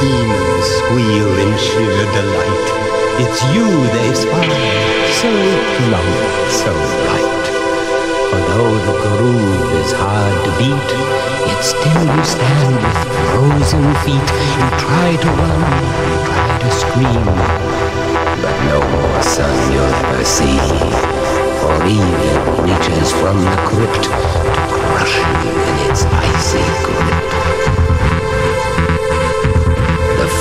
Demons squeal in sheer delight. It's you they spy, so plump, so bright. For though the groove is hard to beat, yet still you stand with frozen feet. You try to run, you try to scream, but no more sun you'll ever see. For evil reaches from the crypt to crush you in its icy grip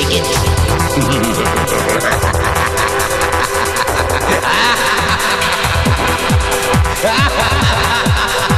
sedikit. Ha ha ha ha!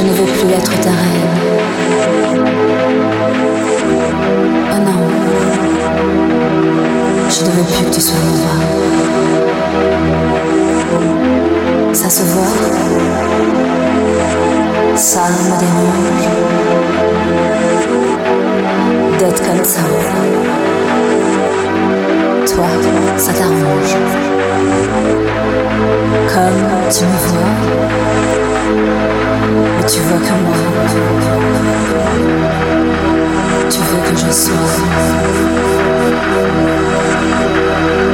je ne veux plus être ta reine. Oh non, je ne veux plus que tu sois mon roi. Ça se voit, ça me dérange d'être comme ça. Toi, ça t'arrange. Comme tu me vois, mais tu vois que moi. Tu veux que je sois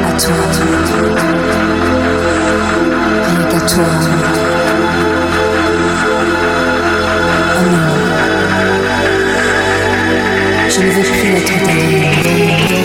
à toi, rien qu'à toi. Oh non, je ne veux plus être